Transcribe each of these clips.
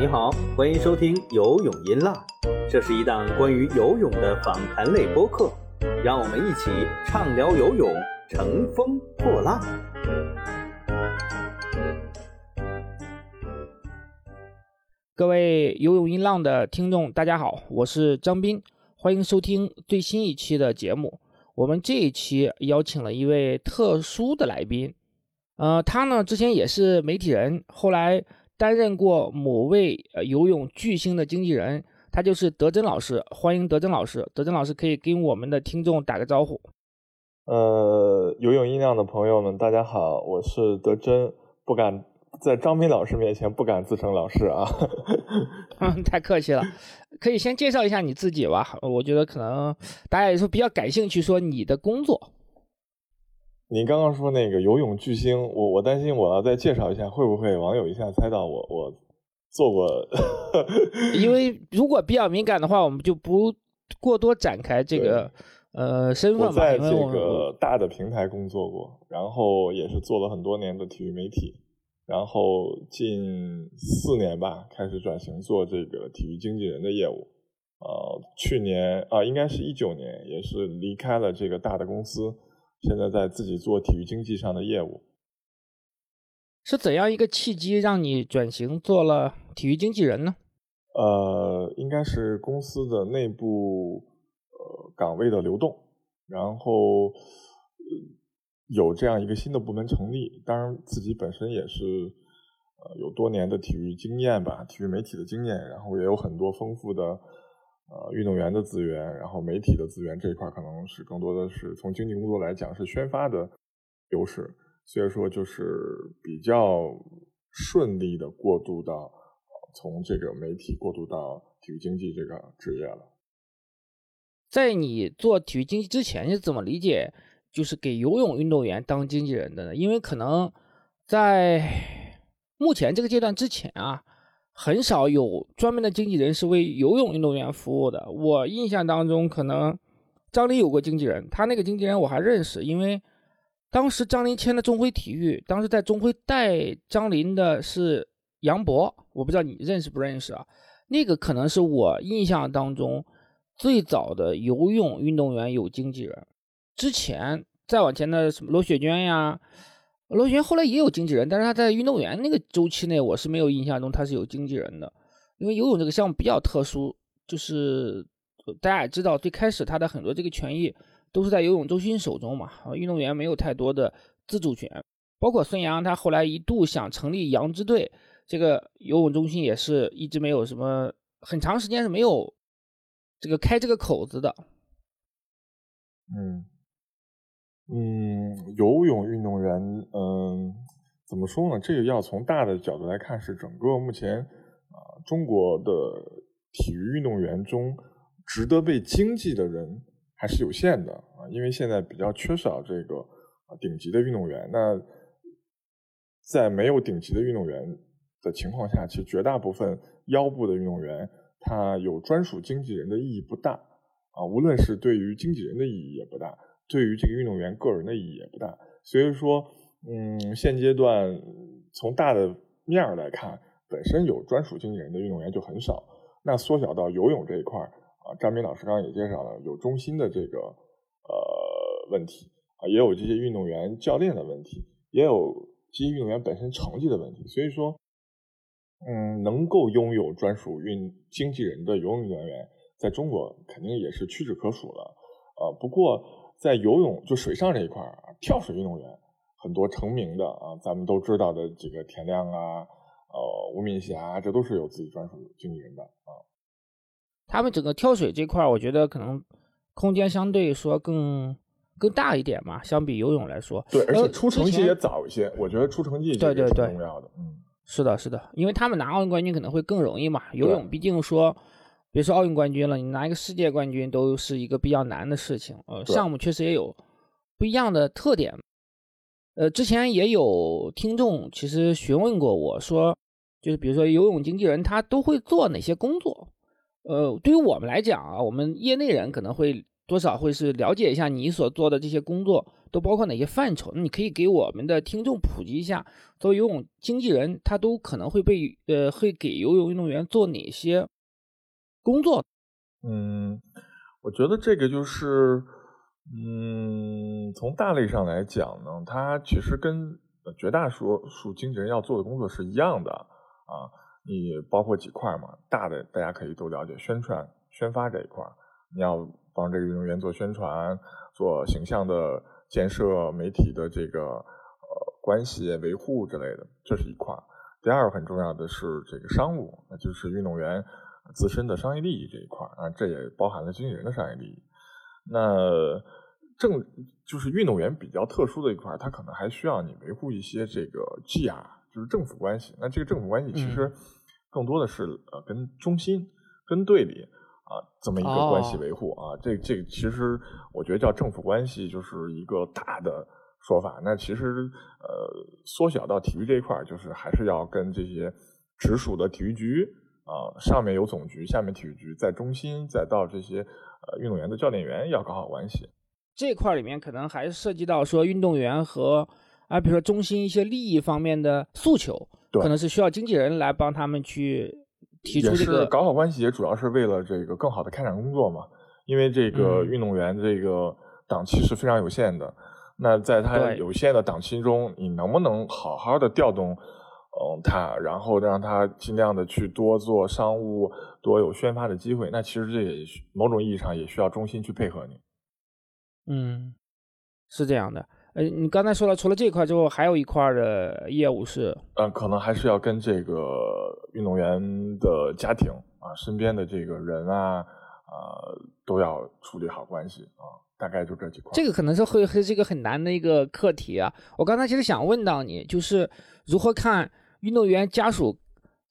你好，欢迎收听游泳音浪，这是一档关于游泳的访谈类播客，让我们一起畅聊游泳，乘风破浪。各位游泳音浪的听众，大家好，我是张斌，欢迎收听最新一期的节目。我们这一期邀请了一位特殊的来宾，呃，他呢之前也是媒体人，后来。担任过某位呃游泳巨星的经纪人，他就是德珍老师。欢迎德珍老师，德珍老师可以跟我们的听众打个招呼。呃，游泳音量的朋友们，大家好，我是德珍，不敢在张斌老师面前不敢自称老师啊。嗯，太客气了，可以先介绍一下你自己吧。我觉得可能大家也是比较感兴趣，说你的工作。您刚刚说那个游泳巨星，我我担心我要再介绍一下，会不会网友一下猜到我我做过？因为如果比较敏感的话，我们就不过多展开这个呃身份吧。我在这个大的平台工作过，然后也是做了很多年的体育媒体，然后近四年吧开始转型做这个体育经纪人的业务。呃，去年啊，应该是一九年，也是离开了这个大的公司。现在在自己做体育经济上的业务，是怎样一个契机让你转型做了体育经纪人呢？呃，应该是公司的内部呃岗位的流动，然后有这样一个新的部门成立。当然，自己本身也是呃有多年的体育经验吧，体育媒体的经验，然后也有很多丰富的。呃，运动员的资源，然后媒体的资源这一块，可能是更多的是从经济工作来讲是宣发的优势，所以说就是比较顺利的过渡到从这个媒体过渡到体育经济这个职业了。在你做体育经济之前，你怎么理解就是给游泳运动员当经纪人的呢？因为可能在目前这个阶段之前啊。很少有专门的经纪人是为游泳运动员服务的。我印象当中，可能张琳有过经纪人，他那个经纪人我还认识，因为当时张琳签的中辉体育，当时在中辉带张琳的是杨博，我不知道你认识不认识啊？那个可能是我印象当中最早的游泳运动员有经纪人。之前再往前的什么罗雪娟呀。罗旋后来也有经纪人，但是他在运动员那个周期内，我是没有印象中他是有经纪人的。因为游泳这个项目比较特殊，就是大家也知道，最开始他的很多这个权益都是在游泳中心手中嘛，运动员没有太多的自主权。包括孙杨，他后来一度想成立杨支队，这个游泳中心也是一直没有什么，很长时间是没有这个开这个口子的。嗯。嗯，游泳运动员，嗯，怎么说呢？这个要从大的角度来看，是整个目前啊中国的体育运动员中，值得被经济的人还是有限的啊，因为现在比较缺少这个啊顶级的运动员。那在没有顶级的运动员的情况下，其实绝大部分腰部的运动员，他有专属经纪人的意义不大啊，无论是对于经纪人的意义也不大。对于这个运动员个人的意义也不大，所以说，嗯，现阶段从大的面儿来看，本身有专属经纪人的运动员就很少。那缩小到游泳这一块儿啊，张斌老师刚刚也介绍了，有中心的这个呃问题啊，也有这些运动员教练的问题，也有这些运动员本身成绩的问题。所以说，嗯，能够拥有专属运经纪人的游泳运动员，在中国肯定也是屈指可数了。呃，不过。在游泳就水上这一块儿啊，跳水运动员很多成名的啊，咱们都知道的这个田亮啊，呃，吴敏霞，这都是有自己专属经纪人的啊。他们整个跳水这块儿，我觉得可能空间相对说更更大一点嘛，相比游泳来说。对，而且出成绩也早一些，我觉得出成绩对对对重要的。嗯，是的，是的，因为他们拿奥运冠军可能会更容易嘛，游泳毕竟说。别说奥运冠军了，你拿一个世界冠军都是一个比较难的事情。呃，项目确实也有不一样的特点。呃，之前也有听众其实询问过我说，就是比如说游泳经纪人他都会做哪些工作？呃，对于我们来讲啊，我们业内人可能会多少会是了解一下你所做的这些工作都包括哪些范畴。那你可以给我们的听众普及一下，作为游泳经纪人，他都可能会被呃会给游泳运动员做哪些工作？嗯，我觉得这个就是，嗯，从大类上来讲呢，它其实跟绝大多数经纪人要做的工作是一样的啊。你包括几块嘛，大的大家可以都了解，宣传、宣发这一块，你要帮这个运动员做宣传、做形象的建设、媒体的这个呃关系维护之类的，这是一块。第二个很重要的是这个商务，那就是运动员自身的商业利益这一块啊，这也包含了经纪人的商业利益。那正就是运动员比较特殊的一块，他可能还需要你维护一些这个 GR，就是政府关系。那这个政府关系其实更多的是呃跟中心、跟队里啊这么一个关系维护啊。这这个其实我觉得叫政府关系就是一个大的说法。那其实呃缩小到体育这一块，就是还是要跟这些直属的体育局啊，上面有总局，下面体育局，在中心，再到这些呃运动员的教练员要搞好关系。这块里面可能还涉及到说运动员和啊，比如说中心一些利益方面的诉求，可能是需要经纪人来帮他们去提出这个。搞好关系也主要是为了这个更好的开展工作嘛，因为这个运动员这个档期是非常有限的。嗯、那在他有限的档期中，你能不能好好的调动嗯他，然后让他尽量的去多做商务，多有宣发的机会？那其实这也某种意义上也需要中心去配合你。嗯，是这样的。呃，你刚才说了，除了这块之后，还有一块的业务是，嗯，可能还是要跟这个运动员的家庭啊，身边的这个人啊，呃，都要处理好关系啊。大概就这几块。这个可能是会会是一个很难的一个课题啊。我刚才其实想问到你，就是如何看运动员家属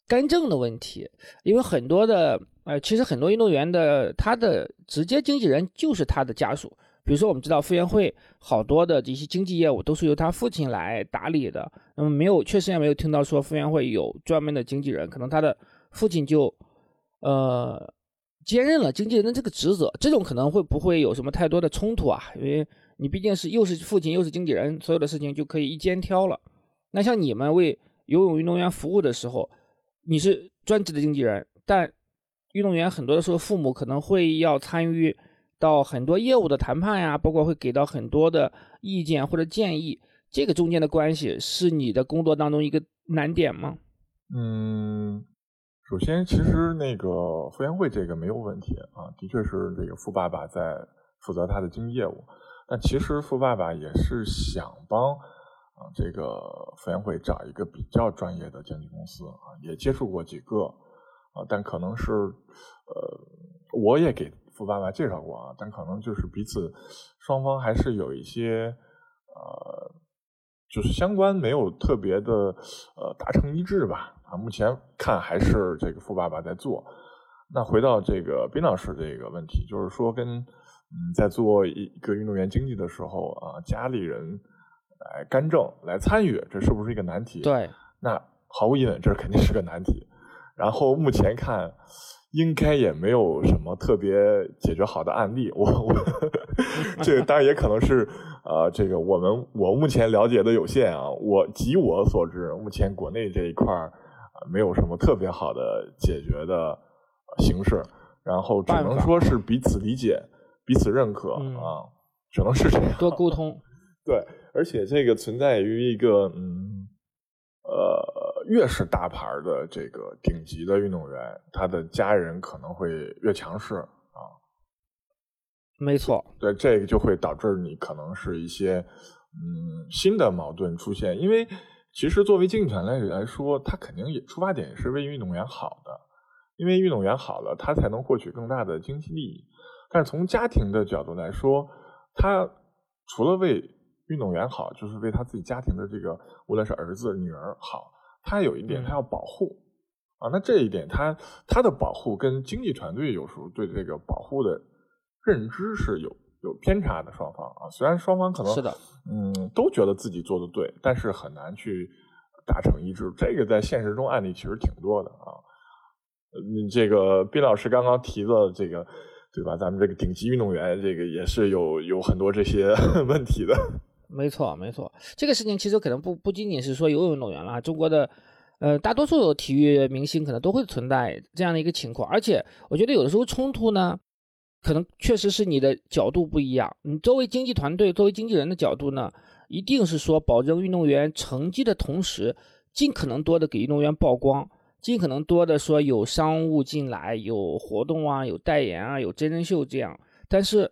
干政的问题，因为很多的呃，其实很多运动员的他的直接经纪人就是他的家属。比如说，我们知道傅园慧好多的这些经济业务都是由他父亲来打理的。那么没有，确实也没有听到说傅园慧有专门的经纪人，可能他的父亲就呃兼任了经纪人的这个职责。这种可能会不会有什么太多的冲突啊？因为你毕竟是又是父亲又是经纪人，所有的事情就可以一肩挑了。那像你们为游泳运动员服务的时候，你是专职的经纪人，但运动员很多的时候父母可能会要参与。到很多业务的谈判呀，包括会给到很多的意见或者建议，这个中间的关系是你的工作当中一个难点吗？嗯，首先，其实那个傅园慧这个没有问题啊，的确是这个傅爸爸在负责他的经纪业务。但其实傅爸爸也是想帮啊这个傅园慧找一个比较专业的经纪公司啊，也接触过几个啊，但可能是呃，我也给。傅爸爸介绍过啊，但可能就是彼此双方还是有一些呃，就是相关没有特别的呃达成一致吧啊。目前看还是这个傅爸爸在做。那回到这个宾老师这个问题，就是说跟嗯在做一个运动员经济的时候啊，家里人来干政来参与，这是不是一个难题？对，那毫无疑问，这肯定是个难题。然后目前看。应该也没有什么特别解决好的案例，我我这个当然也可能是呃，这个我们我目前了解的有限啊，我及我所知，目前国内这一块儿没有什么特别好的解决的形式，然后只能说是彼此理解、彼此认可啊，只能是这样。多沟通，对，而且这个存在于一个嗯呃。越是大牌的这个顶级的运动员，他的家人可能会越强势啊。没错，对这个就会导致你可能是一些嗯新的矛盾出现。因为其实作为竞技团队来说，他肯定也出发点是为运动员好的，因为运动员好了，他才能获取更大的经济利益。但是从家庭的角度来说，他除了为运动员好，就是为他自己家庭的这个无论是儿子女儿好。他有一点，他要保护啊，那这一点，他他的保护跟经济团队有时候对这个保护的认知是有有偏差的。双方啊，虽然双方可能是的，嗯，都觉得自己做的对，但是很难去达成一致。这个在现实中案例其实挺多的啊。嗯这个毕老师刚刚提的这个对吧？咱们这个顶级运动员，这个也是有有很多这些 问题的。没错，没错，这个事情其实可能不不仅仅是说游泳运动员了，中国的呃大多数体育明星可能都会存在这样的一个情况。而且我觉得有的时候冲突呢，可能确实是你的角度不一样。你作为经纪团队、作为经纪人的角度呢，一定是说保证运动员成绩的同时，尽可能多的给运动员曝光，尽可能多的说有商务进来、有活动啊、有代言啊、有真人秀这样。但是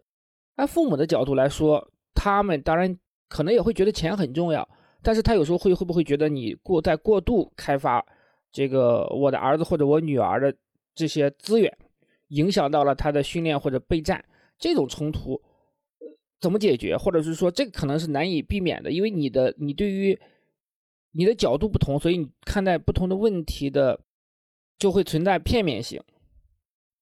按父母的角度来说，他们当然。可能也会觉得钱很重要，但是他有时候会会不会觉得你过在过度开发这个我的儿子或者我女儿的这些资源，影响到了他的训练或者备战，这种冲突怎么解决？或者是说这个可能是难以避免的，因为你的你对于你的角度不同，所以你看待不同的问题的就会存在片面性。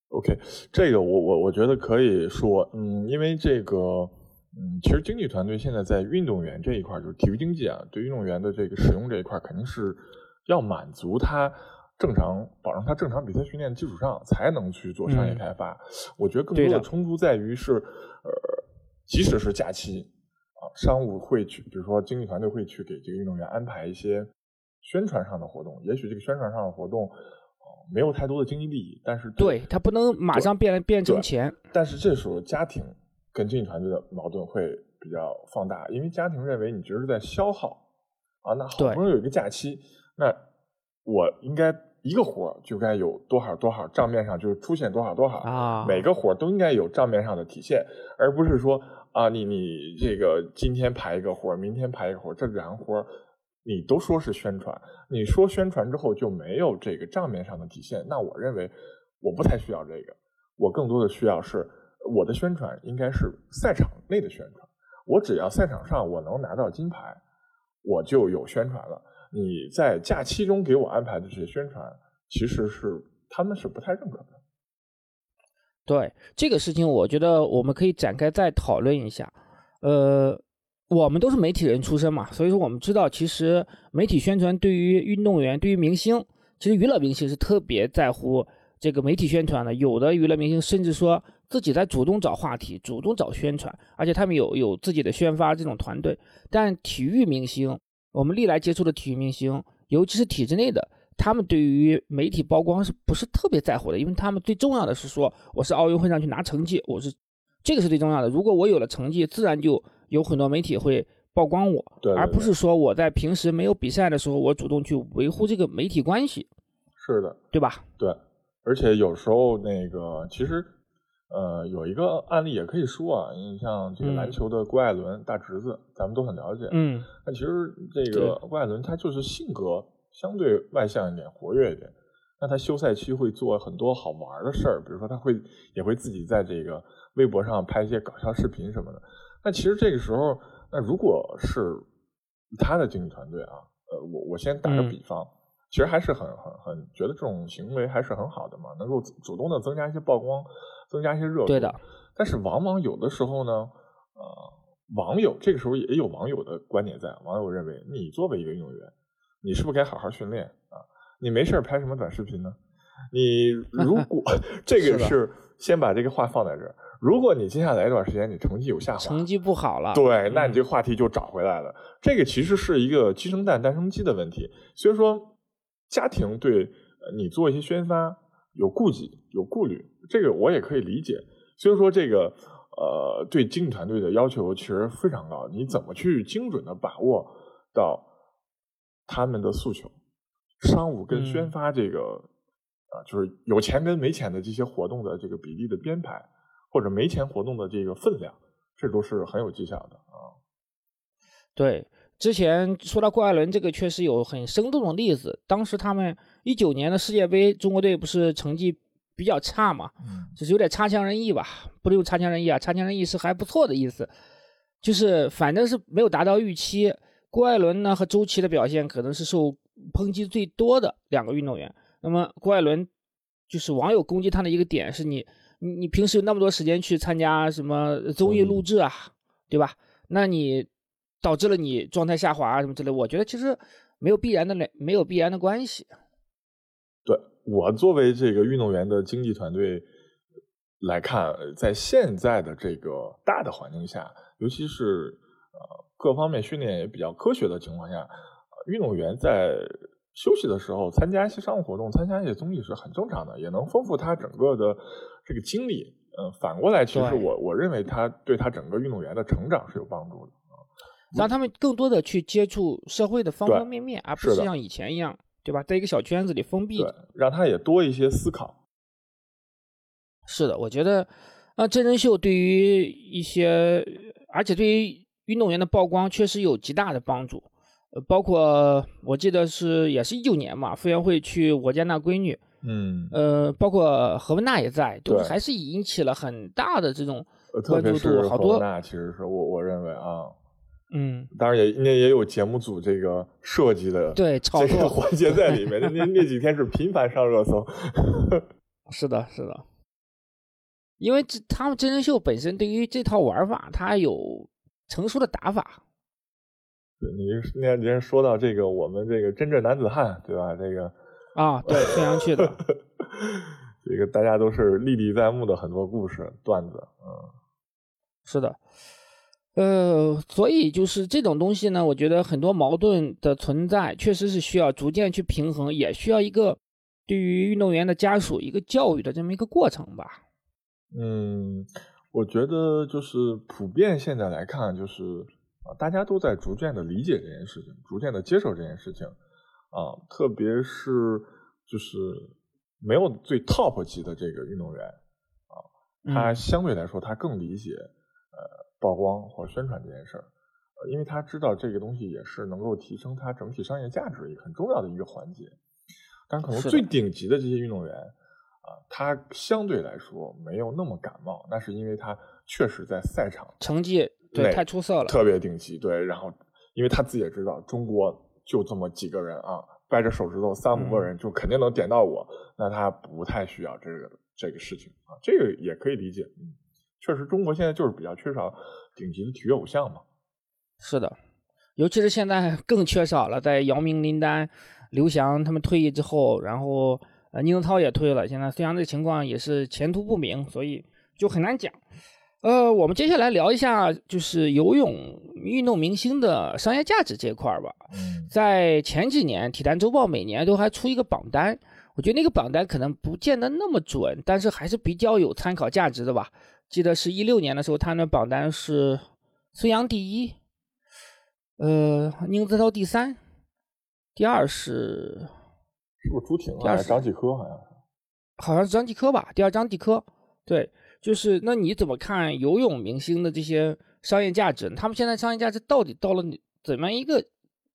OK，这个我我我觉得可以说，嗯，因为这个。嗯，其实经济团队现在在运动员这一块，就是体育经济啊，对运动员的这个使用这一块，肯定是要满足他正常保证他正常比赛训练基础上，才能去做商业开发。我觉得更多的冲突在于是，呃，即使是假期啊，商务会去，比如说经济团队会去给这个运动员安排一些宣传上的活动，也许这个宣传上的活动没有太多的经济利益，但是对他不能马上变变成钱，但是这时候家庭。跟经纪团队的矛盾会比较放大，因为家庭认为你觉得是在消耗啊，那好不容易有一个假期，那我应该一个活就该有多少多少账面上就是出现多少多少啊，每个活都应该有账面上的体现，而不是说啊，你你这个今天排一个活，明天排一个活，这两个活你都说是宣传，你说宣传之后就没有这个账面上的体现，那我认为我不太需要这个，我更多的需要是。我的宣传应该是赛场内的宣传，我只要赛场上我能拿到金牌，我就有宣传了。你在假期中给我安排的这些宣传，其实是他们是不太认可的。对这个事情，我觉得我们可以展开再讨论一下。呃，我们都是媒体人出身嘛，所以说我们知道，其实媒体宣传对于运动员、对于明星，其实娱乐明星是特别在乎这个媒体宣传的。有的娱乐明星甚至说。自己在主动找话题，主动找宣传，而且他们有有自己的宣发这种团队。但体育明星，我们历来接触的体育明星，尤其是体制内的，他们对于媒体曝光是不是特别在乎的？因为他们最重要的是说，我是奥运会上去拿成绩，我是这个是最重要的。如果我有了成绩，自然就有很多媒体会曝光我，而不是说我在平时没有比赛的时候，我主动去维护这个媒体关系。是的，对吧？对，而且有时候那个其实。呃，有一个案例也可以说啊，你像这个篮球的郭艾伦大侄子，咱们都很了解。嗯，那其实这个郭艾伦他就是性格相对外向一点，活跃一点。那他休赛期会做很多好玩的事儿，比如说他会也会自己在这个微博上拍一些搞笑视频什么的。那其实这个时候，那如果是他的经纪团队啊，呃，我我先打个比方，其实还是很很很觉得这种行为还是很好的嘛，能够主动的增加一些曝光。增加一些热度，对的。但是往往有的时候呢，呃，网友这个时候也有网友的观点在。网友认为，你作为一个运动员，你是不是该好好训练啊？你没事拍什么短视频呢？你如果 这个是先把这个话放在这儿，如果你接下来一段时间你成绩有下滑，成绩不好了，对，那你这个话题就找回来了。这个其实是一个鸡生蛋，蛋生鸡的问题。所以说，家庭对你做一些宣发有顾忌、有顾虑。这个我也可以理解，所以说这个呃，对经营团队的要求其实非常高。你怎么去精准的把握到他们的诉求？商务跟宣发这个啊，就是有钱跟没钱的这些活动的这个比例的编排，或者没钱活动的这个分量，这都是很有技巧的啊。对，之前说到郭艾伦这个，确实有很生动的例子。当时他们一九年的世界杯，中国队不是成绩？比较差嘛，就是有点差强人意吧，不能用差强人意啊，差强人意是还不错的意思，就是反正是没有达到预期。郭艾伦呢和周琦的表现可能是受抨击最多的两个运动员。那么郭艾伦就是网友攻击他的一个点是你你你平时有那么多时间去参加什么综艺录制啊，对吧？那你导致了你状态下滑啊什么之类，我觉得其实没有必然的没有必然的关系。对。我作为这个运动员的经纪团队，来看，在现在的这个大的环境下，尤其是呃各方面训练也比较科学的情况下，运动员在休息的时候参加一些商务活动、参加一些综艺是很正常的，也能丰富他整个的这个经历。嗯，反过来，其实我我认为他对他整个运动员的成长是有帮助的让他们更多的去接触社会的方方面面，而不是像以前一样，对吧？在一个小圈子里封闭。让他也多一些思考。是的，我觉得啊，真人秀对于一些，而且对于运动员的曝光确实有极大的帮助。呃，包括我记得是也是一九年嘛，傅园慧去我家那闺女，嗯，呃，包括何文娜也在，都还是引起了很大的这种关注度。好多那其实是我我认为啊，嗯，当然也那也有节目组这个设计的对这个环节在里面。那那几天是频繁上热搜。是的，是的，因为这他们真人秀本身对于这套玩法，它有成熟的打法。对你那人说到这个，我们这个真正男子汉，对吧？这个啊，对，孙杨去的，这个大家都是历历在目的很多故事段子，嗯，是的，呃，所以就是这种东西呢，我觉得很多矛盾的存在，确实是需要逐渐去平衡，也需要一个对于运动员的家属一个教育的这么一个过程吧。嗯，我觉得就是普遍现在来看，就是。啊，大家都在逐渐的理解这件事情，逐渐的接受这件事情，啊，特别是就是没有最 top 级的这个运动员，啊，他相对来说他更理解呃曝光或宣传这件事儿，呃，因为他知道这个东西也是能够提升他整体商业价值一个很重要的一个环节，但可能最顶级的这些运动员，啊，他相对来说没有那么感冒，那是因为他确实在赛场成绩。对，太出色了，特别顶级。对，然后因为他自己也知道，中国就这么几个人啊，掰着手指头三五个人就肯定能点到我，那他不太需要这个这个事情啊，这个也可以理解。嗯，确实，中国现在就是比较缺少顶级的体育偶像嘛。是的，尤其是现在更缺少了，在姚明、林丹、刘翔他们退役之后，然后呃宁泽涛也退了，现在孙杨这情况也是前途不明，所以就很难讲。呃，我们接下来聊一下，就是游泳运动明星的商业价值这块儿吧。在前几年，《体坛周报》每年都还出一个榜单，我觉得那个榜单可能不见得那么准，但是还是比较有参考价值的吧。记得是一六年的时候，他那榜单是孙杨第一，呃，宁泽涛第三，第二是是不是朱婷啊？张继科好像是，好像是张继科吧？第二张继科，对。就是那你怎么看游泳明星的这些商业价值？他们现在商业价值到底到了怎么样一个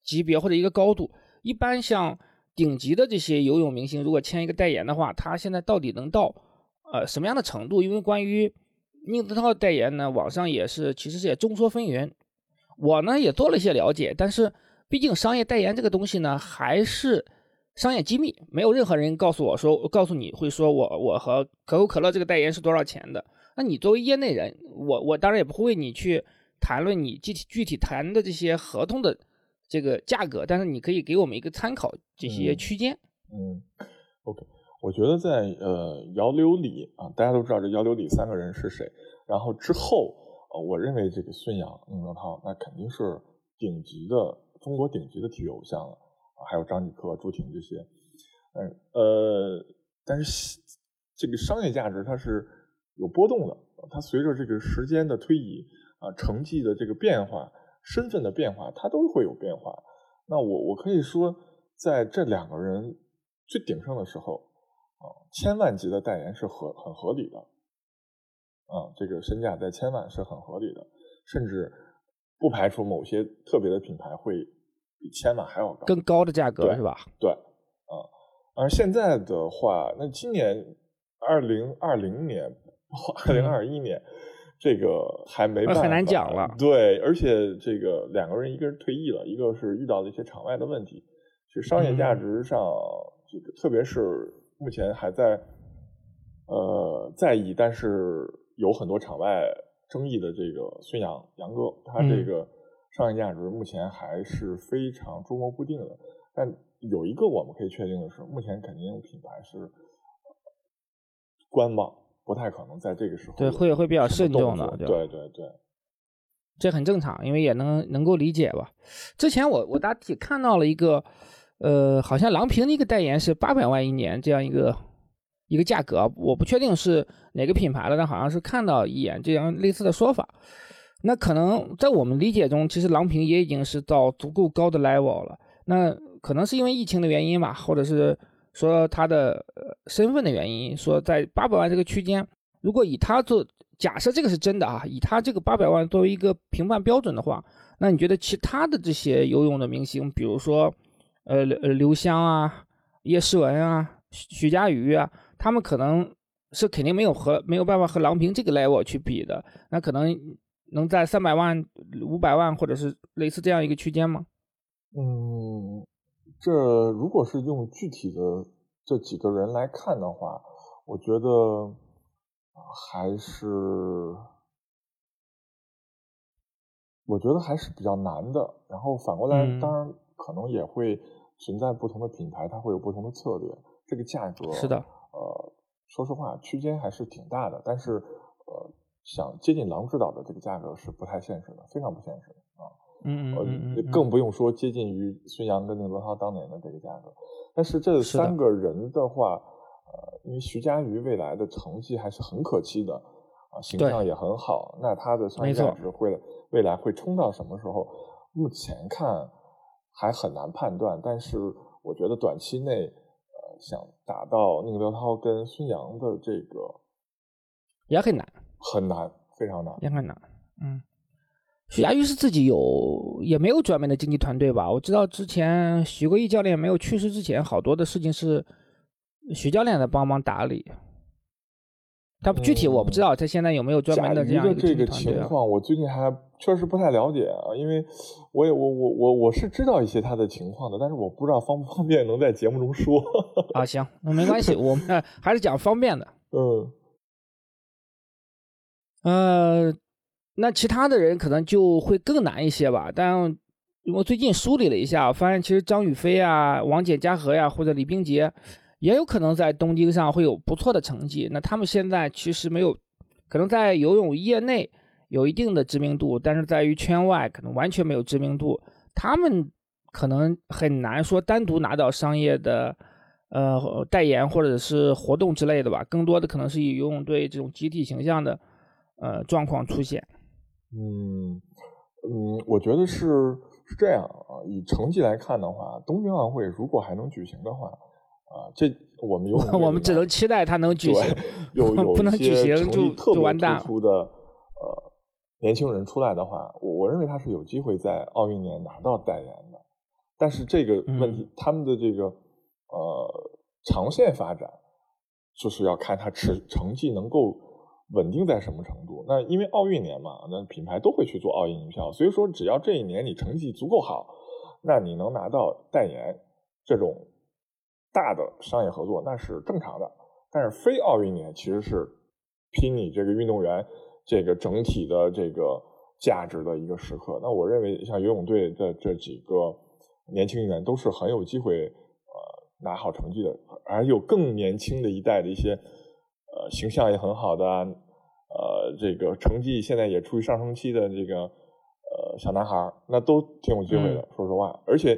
级别或者一个高度？一般像顶级的这些游泳明星，如果签一个代言的话，他现在到底能到呃什么样的程度？因为关于宁泽涛代言呢，网上也是其实是也众说纷纭。我呢也做了一些了解，但是毕竟商业代言这个东西呢，还是。商业机密，没有任何人告诉我说，告诉你会说我我和可口可乐这个代言是多少钱的。那你作为业内人，我我当然也不会为你去谈论你具体具体谈的这些合同的这个价格，但是你可以给我们一个参考这些区间。嗯，OK，我觉得在呃姚刘李啊，大家都知道这姚刘李三个人是谁。然后之后，呃，我认为这个孙杨、宁泽涛那肯定是顶级的中国顶级的体育偶像了。还有张继科、朱婷这些，嗯呃，但是这个商业价值它是有波动的，它随着这个时间的推移啊，成绩的这个变化、身份的变化，它都会有变化。那我我可以说，在这两个人最鼎盛的时候啊，千万级的代言是合很合理的，啊，这个身价在千万是很合理的，甚至不排除某些特别的品牌会。比千万还要高，更高的价格是吧？对，啊，而现在的话，那今年二零二零年、二零二一年，这个还没办法，很难讲了。对，而且这个两个人，一个人退役了，一个是遇到了一些场外的问题，是商业价值上，这个特别是目前还在呃在意，但是有很多场外争议的这个孙杨杨哥，他这个。商业价值目前还是非常捉摸不定的，但有一个我们可以确定的是，目前肯定品牌是观望，不太可能在这个时候对会会比较慎重的，对对对，这很正常，因为也能能够理解吧。之前我我大体看到了一个，呃，好像郎平的一个代言是八百万一年这样一个一个价格，我不确定是哪个品牌的，但好像是看到一眼这样类似的说法。那可能在我们理解中，其实郎平也已经是到足够高的 level 了。那可能是因为疫情的原因吧，或者是说他的身份的原因，说在八百万这个区间，如果以他做假设这个是真的啊，以他这个八百万作为一个评判标准的话，那你觉得其他的这些游泳的明星，比如说呃刘刘湘啊、叶诗文啊、徐嘉余啊，他们可能是肯定没有和没有办法和郎平这个 level 去比的，那可能。能在三百万、五百万，或者是类似这样一个区间吗？嗯，这如果是用具体的这几个人来看的话，我觉得还是，我觉得还是比较难的。然后反过来，当然可能也会存在不同的品牌，它会有不同的策略。这个价格是的，呃，说实话，区间还是挺大的，但是呃。想接近狼指导的这个价格是不太现实的，非常不现实啊。嗯嗯嗯更不用说接近于孙杨跟宁泽涛当年的这个价格。但是这三个人的话，呃，因为徐嘉余未来的成绩还是很可期的啊，形象也很好，那他的商业价值会未来会冲到什么时候？目前看还很难判断。但是我觉得短期内，呃，想达到宁泽涛跟孙杨的这个也很难。很难，非常难，也很难。嗯，徐家玉是自己有，也没有专门的经纪团队吧？我知道之前许国义教练没有去世之前，好多的事情是许教练在帮忙打理。他具体我不知道，他现在有没有专门的这样一个这个情况？我最近还确实不太了解啊，因为我也我我我我是知道一些他的情况的，但是我不知道方不方便能在节目中说。啊，行，那没关系，我们还是讲方便的。嗯。呃，那其他的人可能就会更难一些吧。但我最近梳理了一下，发现其实张雨霏啊、王简嘉禾呀，或者李冰洁，也有可能在东京上会有不错的成绩。那他们现在其实没有，可能在游泳业内有一定的知名度，但是在于圈外可能完全没有知名度。他们可能很难说单独拿到商业的呃代言或者是活动之类的吧。更多的可能是以游泳队这种集体形象的。呃，状况出现，嗯嗯，我觉得是是这样啊。以成绩来看的话，东京奥运会如果还能举行的话，啊，这我们有我们只能期待它能举行，有 有不能举行就就完蛋。出的呃年轻人出来的话，我我认为他是有机会在奥运年拿到代言的。但是这个问题，他们的这个呃长线发展，就是要看他持成绩能够。稳定在什么程度？那因为奥运年嘛，那品牌都会去做奥运营销，所以说只要这一年你成绩足够好，那你能拿到代言这种大的商业合作，那是正常的。但是非奥运年其实是拼你这个运动员这个整体的这个价值的一个时刻。那我认为像游泳队的这几个年轻人都是很有机会呃拿好成绩的，而有更年轻的一代的一些。呃，形象也很好的，呃，这个成绩现在也处于上升期的这个呃小男孩那都挺有机会的。说实话，而且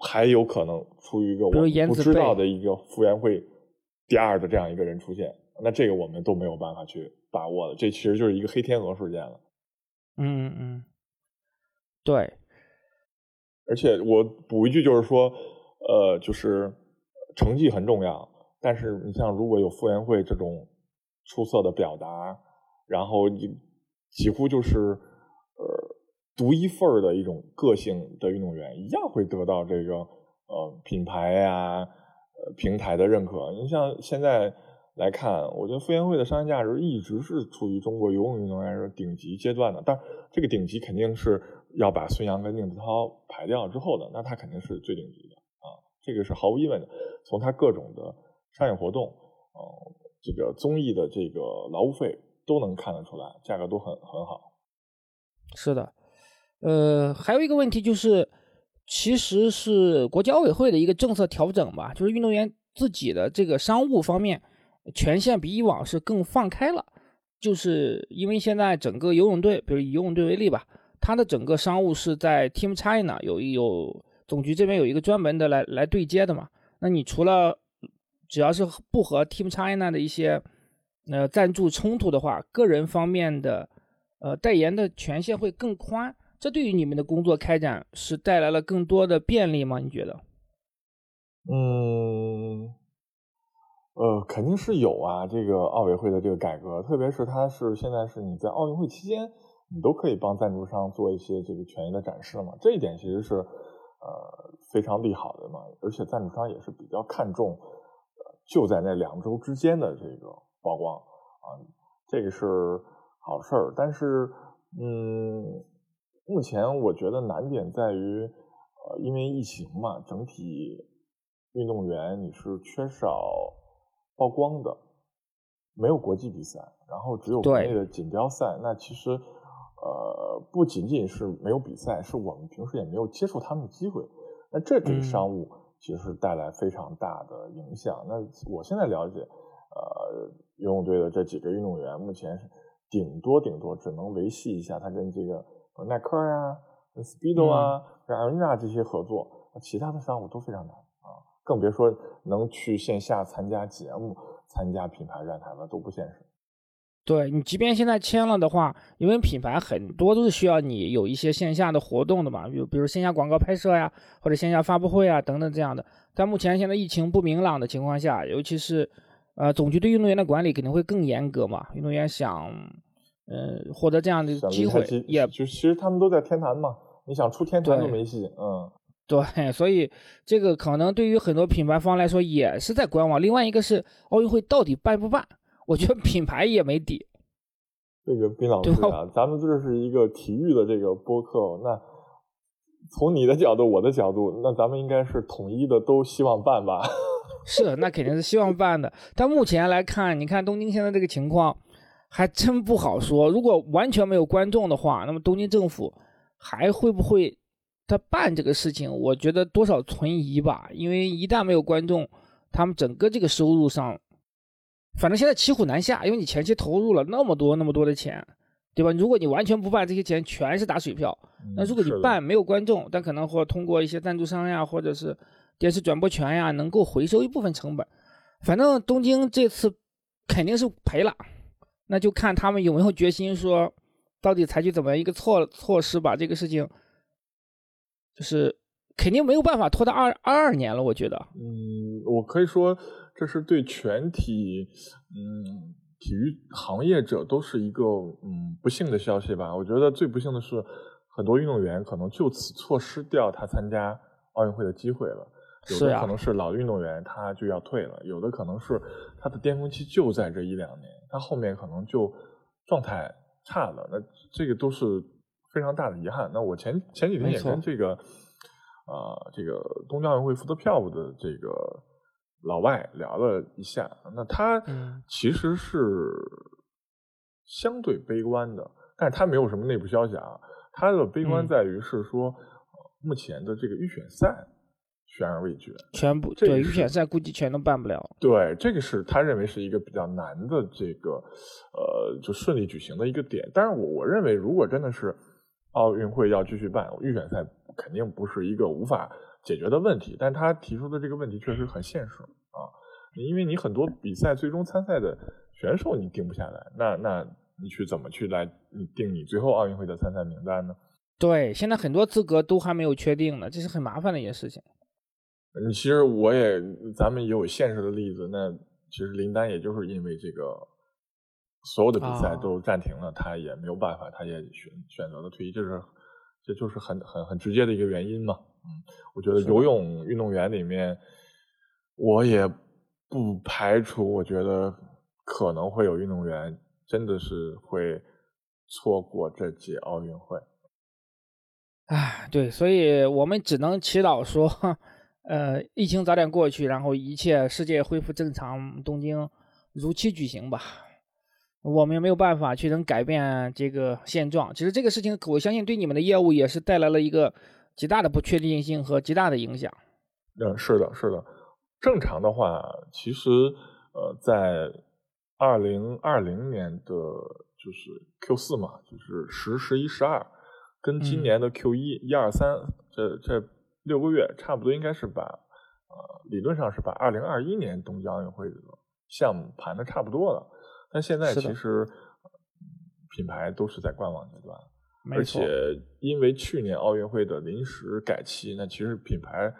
还有可能出于一个我不知道的一个傅园慧第二的这样一个人出现，那这个我们都没有办法去把握的。这其实就是一个黑天鹅事件了。嗯嗯，对。而且我补一句，就是说，呃，就是成绩很重要。但是你像如果有傅园慧这种出色的表达，然后你几乎就是呃独一份儿的一种个性的运动员，一样会得到这个呃品牌呀呃平台的认可。你像现在来看，我觉得傅园慧的商业价值一直是处于中国游泳运动员的顶级阶段的。但这个顶级肯定是要把孙杨跟宁泽涛排掉之后的，那他肯定是最顶级的啊，这个是毫无疑问的。从他各种的。商业活动，呃，这个综艺的这个劳务费都能看得出来，价格都很很好。是的，呃，还有一个问题就是，其实是国际奥委会的一个政策调整吧，就是运动员自己的这个商务方面，权限比以往是更放开了，就是因为现在整个游泳队，比如以游泳队为例吧，它的整个商务是在 Team China 有有总局这边有一个专门的来来对接的嘛。那你除了只要是不和 Team China 的一些呃赞助冲突的话，个人方面的呃代言的权限会更宽，这对于你们的工作开展是带来了更多的便利吗？你觉得？嗯。呃，肯定是有啊，这个奥委会的这个改革，特别是它是现在是你在奥运会期间，你都可以帮赞助商做一些这个权益的展示嘛，这一点其实是呃非常利好的嘛，而且赞助商也是比较看重，就在那两周之间的这个曝光啊，这个是好事儿，但是嗯，目前我觉得难点在于，呃，因为疫情嘛，整体运动员你是缺少。曝光的没有国际比赛，然后只有国内的锦标赛。那其实，呃，不仅仅是没有比赛，是我们平时也没有接触他们的机会。那这给商务其实带来非常大的影响。那我现在了解，呃，游泳队的这几个运动员，目前是顶多顶多只能维系一下他跟这个耐克呀、Speedo 啊、跟 Arena 这些合作，其他的商务都非常难啊。更别说能去线下参加节目、参加品牌站台了，都不现实。对你，即便现在签了的话，因为品牌很多都是需要你有一些线下的活动的嘛，比如比如线下广告拍摄呀，或者线下发布会啊等等这样的。但目前现在疫情不明朗的情况下，尤其是呃总局对运动员的管理肯定会更严格嘛。运动员想呃获得这样的机会，也就其实他们都在天坛嘛，你想出天坛都没戏，嗯。对，所以这个可能对于很多品牌方来说也是在观望。另外一个是奥运会到底办不办，我觉得品牌也没底。这个冰老师啊，咱们这是一个体育的这个播客，那从你的角度，我的角度，那咱们应该是统一的，都希望办吧？是，那肯定是希望办的。但目前来看，你看东京现在这个情况，还真不好说。如果完全没有观众的话，那么东京政府还会不会？他办这个事情，我觉得多少存疑吧，因为一旦没有观众，他们整个这个收入上，反正现在骑虎难下，因为你前期投入了那么多那么多的钱，对吧？如果你完全不办，这些钱全是打水漂。那如果你办没有观众，但可能或通过一些赞助商呀，或者是电视转播权呀，能够回收一部分成本。反正东京这次肯定是赔了，那就看他们有没有决心说，到底采取怎么样一个措措施把这个事情。就是肯定没有办法拖到二二二年了，我觉得。嗯，我可以说这是对全体嗯体育行业者都是一个嗯不幸的消息吧。我觉得最不幸的是，很多运动员可能就此错失掉他参加奥运会的机会了。有的可能是老运动员他就要退了，有的可能是他的巅峰期就在这一两年，他后面可能就状态差了。那这个都是。非常大的遗憾。那我前前几天也跟这个，呃，这个东京奥运会负责票务的这个老外聊了一下。那他其实是相对悲观的，但是他没有什么内部消息啊。他的悲观在于是说，目前的这个预选赛悬而未决，全部对预选赛估计全都办不了。对，这个是他认为是一个比较难的这个，呃，就顺利举行的一个点。但是我我认为，如果真的是奥运会要继续办，预选赛肯定不是一个无法解决的问题，但他提出的这个问题确实很现实啊，因为你很多比赛最终参赛的选手你定不下来，那那你去怎么去来定你最后奥运会的参赛名单呢？对，现在很多资格都还没有确定呢，这是很麻烦的一件事情。你其实我也，咱们也有现实的例子，那其实林丹也就是因为这个。所有的比赛都暂停了，他也没有办法，他也选选择了退役，这是这就是很很很直接的一个原因嘛。嗯，我觉得游泳运动员里面，我也不排除，我觉得可能会有运动员真的是会错过这届奥运会。唉，对，所以我们只能祈祷说，呃，疫情早点过去，然后一切世界恢复正常，东京如期举行吧。我们也没有办法去能改变这个现状。其实这个事情，我相信对你们的业务也是带来了一个极大的不确定性和极大的影响。嗯，是的，是的。正常的话，其实呃，在二零二零年的就是 Q 四嘛，就是十、十一、十二，跟今年的 Q 一、一二三这这六个月，差不多应该是把呃理论上是把二零二一年东京奥运会的项目盘的差不多了。但现在其实品牌都是在观望阶段，而且因为去年奥运会的临时改期，那其实品牌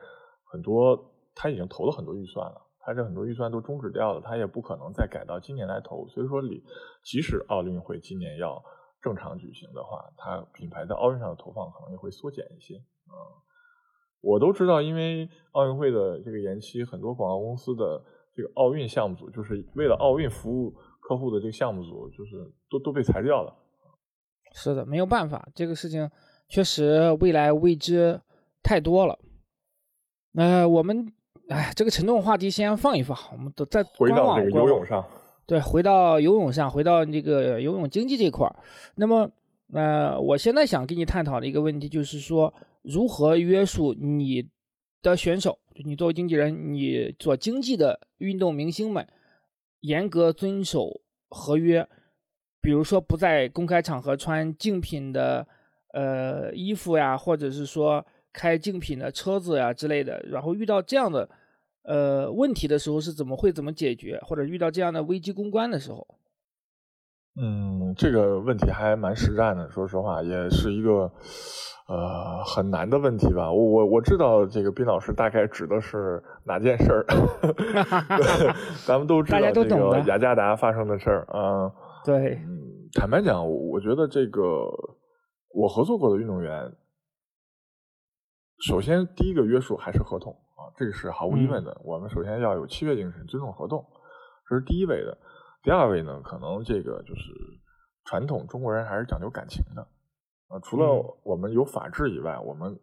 很多他已经投了很多预算了。他这很多预算都终止掉了，他也不可能再改到今年来投。所以说，你即使奥运会今年要正常举行的话，它品牌在奥运上的投放可能也会缩减一些。啊，我都知道，因为奥运会的这个延期，很多广告公司的这个奥运项目组，就是为了奥运服务客户的这个项目组，就是都都被裁掉了。是的，没有办法，这个事情确实未来未知太多了。那我们。哎，这个沉重话题先放一放，我们都再回到这个游泳上。对，回到游泳上，回到这个游泳经济这块儿。那么，呃，我现在想跟你探讨的一个问题就是说，如何约束你的选手，就你作为经纪人，你做经纪的运动明星们，严格遵守合约，比如说不在公开场合穿竞品的呃衣服呀，或者是说开竞品的车子呀之类的。然后遇到这样的。呃，问题的时候是怎么会怎么解决，或者遇到这样的危机公关的时候？嗯，这个问题还蛮实战的，说实话，也是一个呃很难的问题吧。我我我知道这个斌老师大概指的是哪件事儿，咱们都知道这个雅加达发生的事儿啊。对，嗯坦白讲，我觉得这个我合作过的运动员，首先第一个约束还是合同啊。这个是毫无疑问的。我们首先要有契约精神，尊重合同，这是第一位的。第二位呢，可能这个就是传统中国人还是讲究感情的。啊，除了我们有法治以外，我们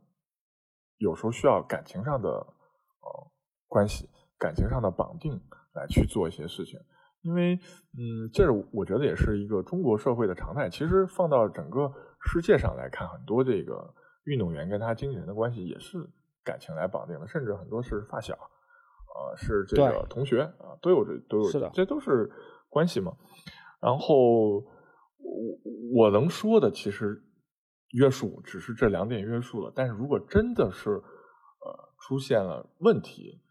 有时候需要感情上的呃关系、感情上的绑定来去做一些事情。因为，嗯，这是我觉得也是一个中国社会的常态。其实放到整个世界上来看，很多这个运动员跟他经纪人的关系也是。感情来绑定的，甚至很多是发小，啊，是这个同学啊，都有这都有，是的，这都是关系嘛。然后我我能说的，其实约束只是这两点约束了。但是如果真的是呃出现了问题，呃，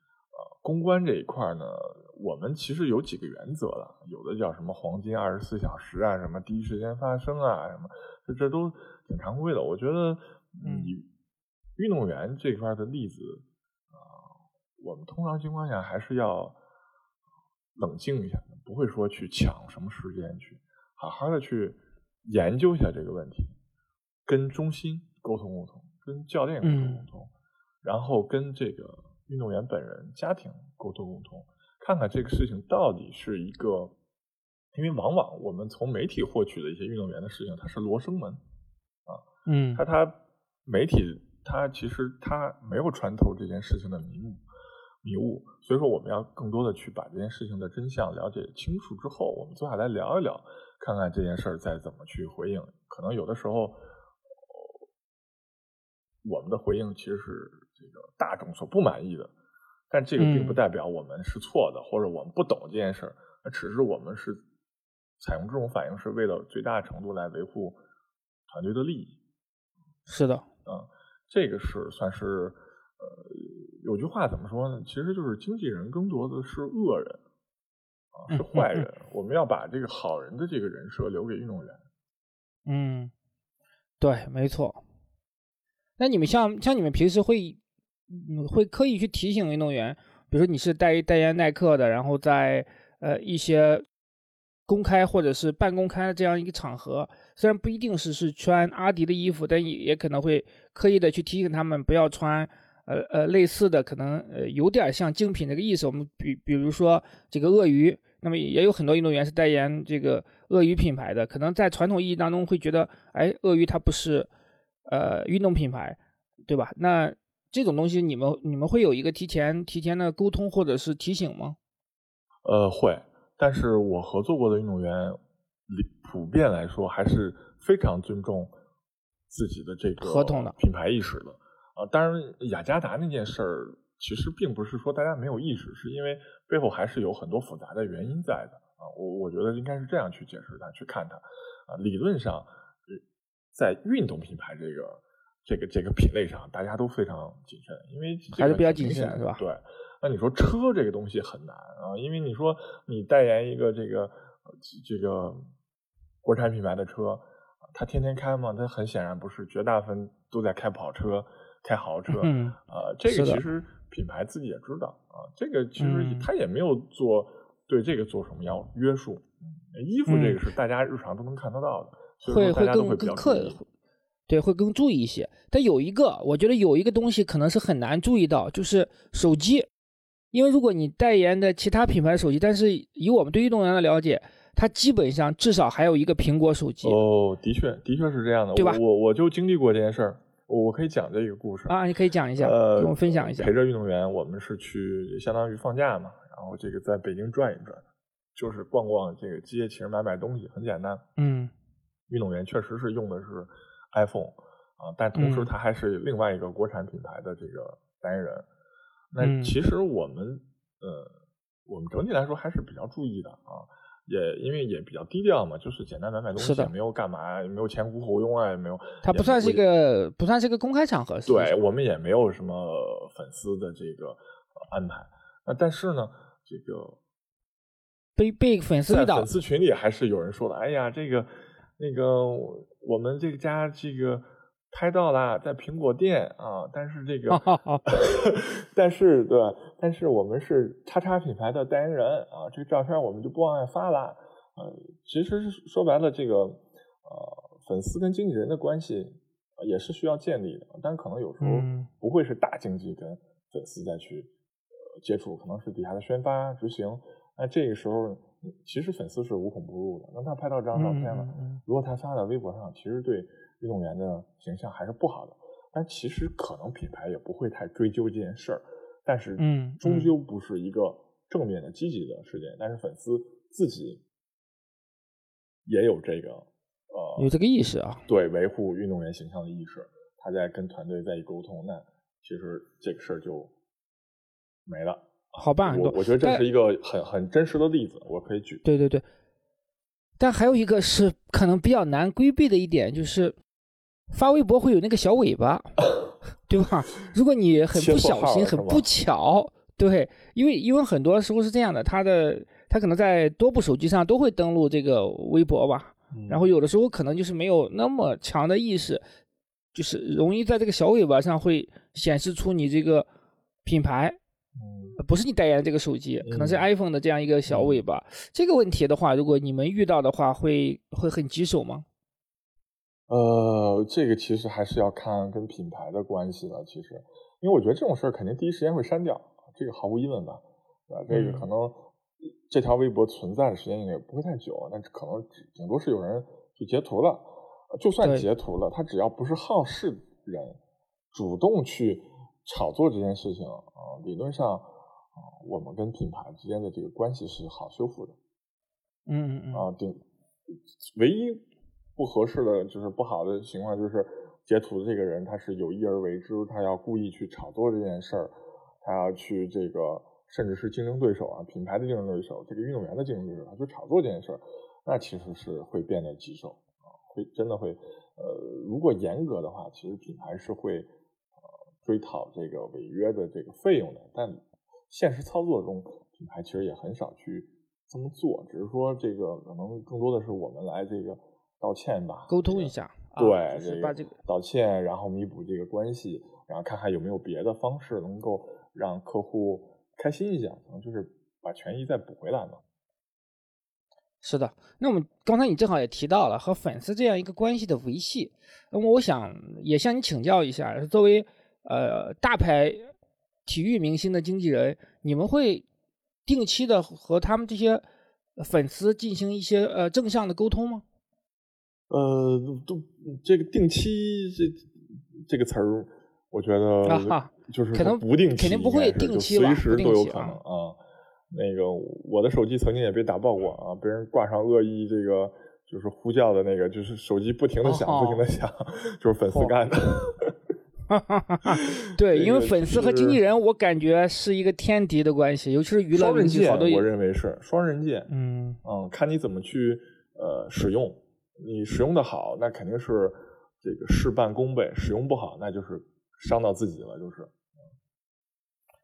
公关这一块呢，我们其实有几个原则了，有的叫什么黄金二十四小时啊，什么第一时间发生啊，什么这这都挺常规的。我觉得你。运动员这块的例子啊，我们通常情况下还是要冷静一下，不会说去抢什么时间去，好好的去研究一下这个问题，跟中心沟通沟通，跟教练沟通沟通，然后跟这个运动员本人家庭沟通沟通，看看这个事情到底是一个，因为往往我们从媒体获取的一些运动员的事情，它是罗生门啊，嗯，他他媒体。他其实他没有穿透这件事情的迷雾，迷雾，所以说我们要更多的去把这件事情的真相了解清楚之后，我们坐下来聊一聊，看看这件事儿再怎么去回应。可能有的时候，我们的回应其实是这个大众所不满意的，但这个并不代表我们是错的，或者我们不懂这件事儿，那只是我们是采用这种反应是为了最大程度来维护团队的利益。是的，嗯。这个是算是，呃，有句话怎么说呢？其实就是经纪人更多的是恶人，啊，是坏人。我们要把这个好人的这个人设留给运动员。嗯，对，没错。那你们像像你们平时会，嗯会刻意去提醒运动员，比如说你是代代言耐克的，然后在呃一些公开或者是半公开的这样一个场合。虽然不一定是是穿阿迪的衣服，但也也可能会刻意的去提醒他们不要穿，呃呃类似的，可能呃有点像精品这个意思。我们比比如说这个鳄鱼，那么也有很多运动员是代言这个鳄鱼品牌的，可能在传统意义当中会觉得，哎，鳄鱼它不是呃运动品牌，对吧？那这种东西你们你们会有一个提前提前的沟通或者是提醒吗？呃，会，但是我合作过的运动员。普遍来说，还是非常尊重自己的这个合同的品牌意识的啊。当然，雅加达那件事儿，其实并不是说大家没有意识，是因为背后还是有很多复杂的原因在的啊。我我觉得应该是这样去解释它，去看它啊。理论上，在运动品牌这个这个这个品类上，大家都非常谨慎，因为还是比较谨慎，是吧？对。那你说车这个东西很难啊，因为你说你代言一个这个这个国产品牌的车，他天天开吗？他很显然不是，绝大部分都在开跑车。开豪车，嗯，啊，这个其实品牌自己也知道啊，这个其实他也没有做对这个做什么要约束。衣服这个是大家日常都能看得到的，会会更更刻对，会更注意一些。但有一个，我觉得有一个东西可能是很难注意到，就是手机，因为如果你代言的其他品牌手机，但是以我们对运动员的了解，它基本上至少还有一个苹果手机。哦，的确，的确是这样的，对吧？我我就经历过这件事儿。我可以讲这个故事啊，你可以讲一下，呃，跟我分享一下。陪着运动员，我们是去相当于放假嘛，然后这个在北京转一转，就是逛逛这个街，其实买买东西很简单。嗯，运动员确实是用的是 iPhone 啊，但同时他还是另外一个国产品牌的这个代言人。那其实我们呃，我们整体来说还是比较注意的啊。也因为也比较低调嘛，就是简单买买东西，也没有干嘛，也没有前呼后拥啊，也没有。它不算是一个不算是一个公开场合。对我们也没有什么粉丝的这个安排。那但是呢，这个被被粉丝在粉丝群里还是有人说的，哎呀，这个那个我们这个家这个。拍到了，在苹果店啊，但是这个 但是对？但是我们是叉叉品牌的代言人啊，这个照片我们就不往外发了。呃，其实是说白了，这个呃，粉丝跟经纪人的关系也是需要建立的，但可能有时候不会是大经纪跟粉丝再去接触，可能是底下的宣发执行。那这个时候，其实粉丝是无孔不入的。那他拍到这张照片了，如果他发到微博上，其实对。运动员的形象还是不好的，但其实可能品牌也不会太追究这件事儿，但是嗯，终究不是一个正面的积极的事件。但是粉丝自己也有这个呃有这个意识啊，对维护运动员形象的意识，他在跟团队在一沟通，那其实这个事儿就没了。好办，我我觉得这是一个很很真实的例子，我可以举。对对对，但还有一个是可能比较难规避的一点就是。发微博会有那个小尾巴，对吧？如果你很不小心、很不巧，对，因为因为很多时候是这样的，他的他可能在多部手机上都会登录这个微博吧，然后有的时候可能就是没有那么强的意识，就是容易在这个小尾巴上会显示出你这个品牌，不是你代言的这个手机，可能是 iPhone 的这样一个小尾巴。这个问题的话，如果你们遇到的话，会会很棘手吗？呃，这个其实还是要看跟品牌的关系了。其实，因为我觉得这种事儿肯定第一时间会删掉，这个毫无疑问吧，对吧？这个可能这条微博存在的时间应该不会太久，那可能顶多是有人去截图了。就算截图了，他只要不是好事人主动去炒作这件事情啊，理论上啊，我们跟品牌之间的这个关系是好修复的。嗯嗯嗯。啊，顶唯一。不合适的就是不好的情况，就是截图的这个人他是有意而为之，他要故意去炒作这件事儿，他要去这个甚至是竞争对手啊，品牌的竞争对手，这个运动员的竞争对手，他去炒作这件事儿，那其实是会变得棘手啊，会真的会，呃，如果严格的话，其实品牌是会呃追讨这个违约的这个费用的，但现实操作中，品牌其实也很少去这么做，只是说这个可能更多的是我们来这个。道歉吧，沟通一下，对，是把这个道歉，然后弥补这个关系，然后看看有没有别的方式能够让客户开心一下，可能就是把权益再补回来嘛。是的，那我们刚才你正好也提到了和粉丝这样一个关系的维系，那么我想也向你请教一下，作为呃大牌体育明星的经纪人，你们会定期的和他们这些粉丝进行一些呃正向的沟通吗？呃，都这个定期这这个词儿，我觉得就是可能不定期，肯定不会定期随时都有可能啊。那个我的手机曾经也被打爆过啊，被人挂上恶意这个就是呼叫的那个，就是手机不停的响，不停的响，就是粉丝干的。对，这个因为粉丝和经纪人，我感觉是一个天敌的关系，尤其是娱乐双刃剑明星好多，我认为是双刃剑。嗯嗯，看你怎么去呃使用。你使用的好，那肯定是这个事半功倍；使用不好，那就是伤到自己了，就是。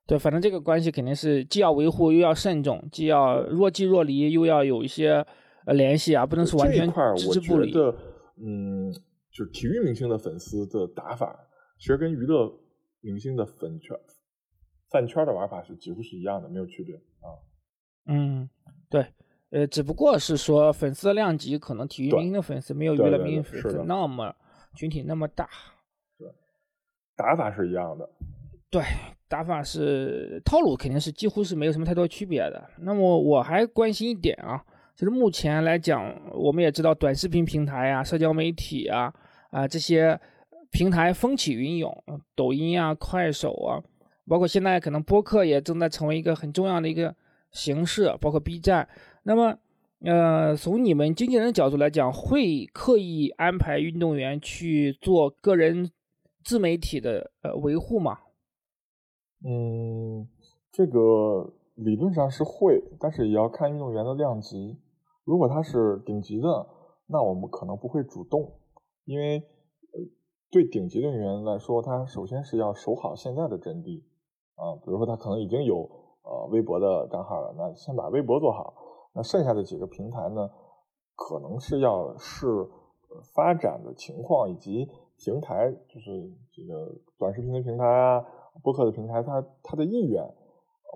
对，反正这个关系肯定是既要维护又要慎重，既要若即若离，又要有一些呃联系啊，不能是完全这一块儿，置我之不理。觉得，嗯，就是体育明星的粉丝的打法，其实跟娱乐明星的粉圈、饭圈的玩法是几乎是一样的，没有区别啊。嗯，对，呃，只不过是说粉丝的量级可能体育明星的粉丝没有娱对对乐明星粉丝那么群体那么大。打法是一样的，对，打法是套路肯定是几乎是没有什么太多区别的。那么我还关心一点啊，就是目前来讲，我们也知道短视频平台啊、社交媒体啊啊这些平台风起云涌，抖音啊、快手啊，包括现在可能播客也正在成为一个很重要的一个形式，包括 B 站。那么，呃，从你们经纪人的角度来讲，会刻意安排运动员去做个人自媒体的呃维护吗？嗯，这个理论上是会，但是也要看运动员的量级。如果他是顶级的，那我们可能不会主动，因为呃，对顶级的运动员来说，他首先是要守好现在的阵地啊。比如说他可能已经有呃微博的账号了，那先把微博做好。那剩下的几个平台呢，可能是要视发展的情况以及平台，就是这个短视频的平台啊。播客的平台，它它的意愿，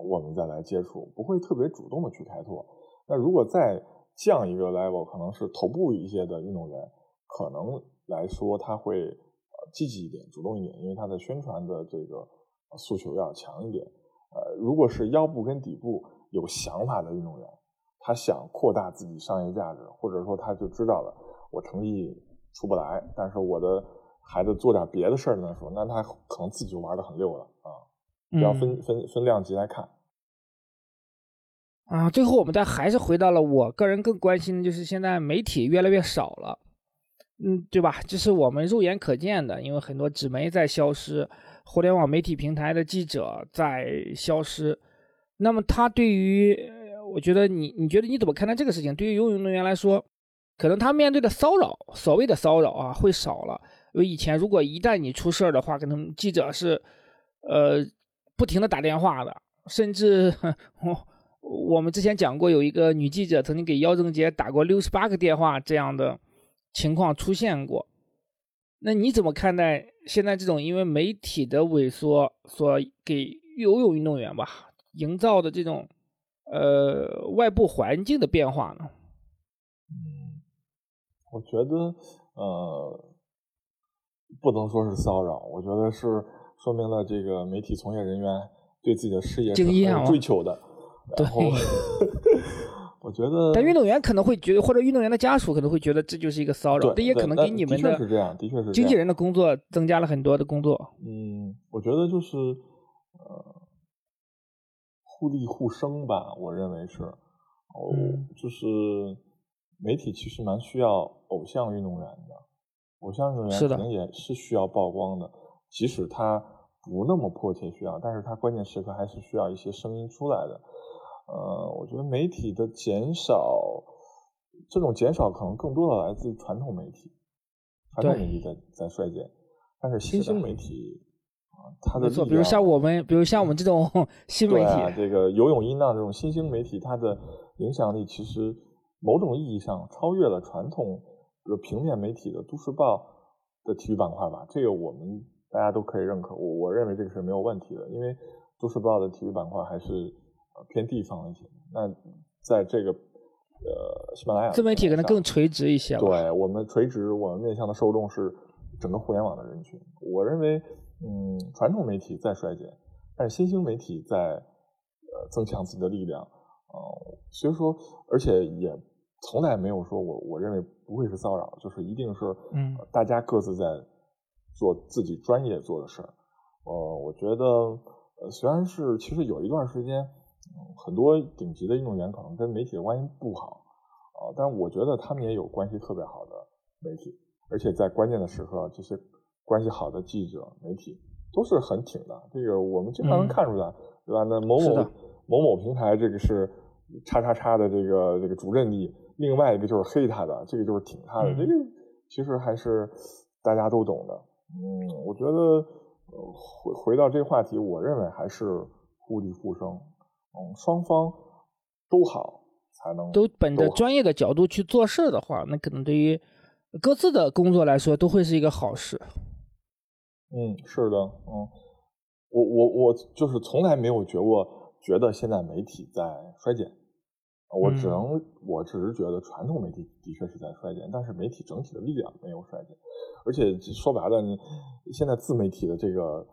我们再来接触，不会特别主动的去开拓。那如果再降一个 level，可能是头部一些的运动员，可能来说他会积极一点、主动一点，因为他的宣传的这个诉求要强一点。呃，如果是腰部跟底部有想法的运动员，他想扩大自己商业价值，或者说他就知道了我成绩出不来，但是我的孩子做点别的事儿呢，说那他可能自己就玩的很溜了啊。要分嗯分分量级来看。啊，最后我们再还是回到了我个人更关心的就是现在媒体越来越少了，嗯，对吧？这是我们肉眼可见的，因为很多纸媒在消失，互联网媒体平台的记者在消失。那么他对于，我觉得你你觉得你怎么看待这个事情？对于游泳运动员来说，可能他面对的骚扰，所谓的骚扰啊，会少了。因为以前如果一旦你出事儿的话，可能记者是，呃，不停的打电话的，甚至 我。我们之前讲过，有一个女记者曾经给姚正杰打过六十八个电话，这样的情况出现过。那你怎么看待现在这种因为媒体的萎缩所给游泳运动员吧营造的这种呃外部环境的变化呢？嗯，我觉得呃不能说是骚扰，我觉得是说明了这个媒体从业人员对自己的事业是很追求的。然后 我觉得，但运动员可能会觉得，或者运动员的家属可能会觉得这就是一个骚扰，对这也可能给你们的确是这样，的确是经纪人的工作增加了很多的工作。嗯，我觉得就是呃互利互生吧，我认为是。哦，嗯就是媒体其实蛮需要偶像运动员的，偶像运动员可能也是需要曝光的，即使他不那么迫切需要，但是他关键时刻还是需要一些声音出来的。呃，我觉得媒体的减少，这种减少可能更多的来自于传统媒体，传统媒体在在衰减，但是新兴媒体啊，它的比如像我们，比如像我们这种 新媒体，啊，这个游泳音浪这种新兴媒体，它的影响力其实某种意义上超越了传统，比如平面媒体的《都市报》的体育板块吧。这个我们大家都可以认可，我我认为这个是没有问题的，因为《都市报》的体育板块还是呃偏地方一些。那在这个呃喜马拉雅自媒体可能更垂直一些吧。对我们垂直，我们面向的受众是整个互联网的人群。我认为，嗯，传统媒体在衰减，但是新兴媒体在呃增强自己的力量。呃，所以说，而且也从来没有说我我认为不会是骚扰，就是一定是嗯呃大家各自在做自己专业做的事儿。呃，我觉得呃虽然是其实有一段时间，嗯很多顶级的运动员可能跟媒体的关系不好。啊，但我觉得他们也有关系特别好的媒体，而且在关键的时刻，这些关系好的记者、媒体都是很挺的。这个我们经常能看出来，对吧？那某某某某平台这个是叉叉叉的这个这个主阵地，另外一个就是黑他的，这个就是挺他的。这个其实还是大家都懂的。嗯，我觉得回回到这个话题，我认为还是互利互生。嗯，双方都好才能都本着专业的角度去做事的话，那可能对于各自的工作来说都会是一个好事。嗯，是的，嗯，我我我就是从来没有觉过觉得现在媒体在衰减，我只能我只是觉得传统媒体的确是在衰减，但是媒体整体的力量没有衰减，而且说白了，你现在自媒体的这个，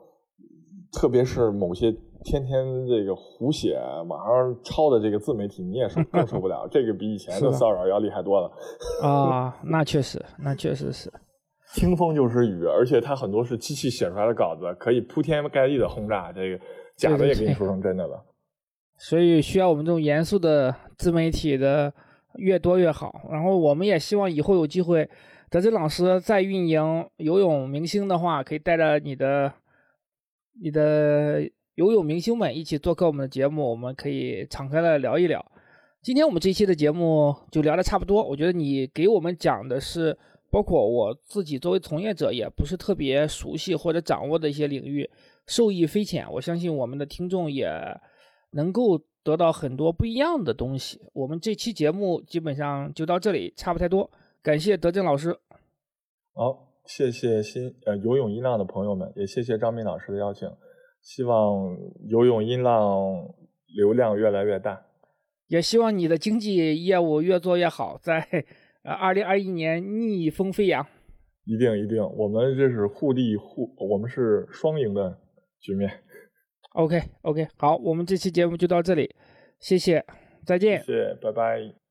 特别是某些天天这个胡写、网上抄的这个自媒体，你也受更受不了，这个比以前的骚扰要厉害多了。啊，那确实，那确实是。听风就是雨，而且它很多是机器写出来的稿子，可以铺天盖地的轰炸，这个假的也给你说成真的了。所以需要我们这种严肃的自媒体的越多越好。然后我们也希望以后有机会，德珍老师在运营游泳明星的话，可以带着你的你的游泳明星们一起做客我们的节目，我们可以敞开的聊一聊。今天我们这期的节目就聊的差不多，我觉得你给我们讲的是。包括我自己作为从业者，也不是特别熟悉或者掌握的一些领域，受益匪浅。我相信我们的听众也能够得到很多不一样的东西。我们这期节目基本上就到这里，差不太多。感谢德正老师。好，谢谢新呃游泳音浪的朋友们，也谢谢张明老师的邀请。希望游泳音浪流量越来越大，也希望你的经济业务越做越好，在。呃，二零二一年逆风飞扬，一定一定，我们这是互利互，我们是双赢的局面。OK OK，好，我们这期节目就到这里，谢谢，再见，谢谢，拜拜。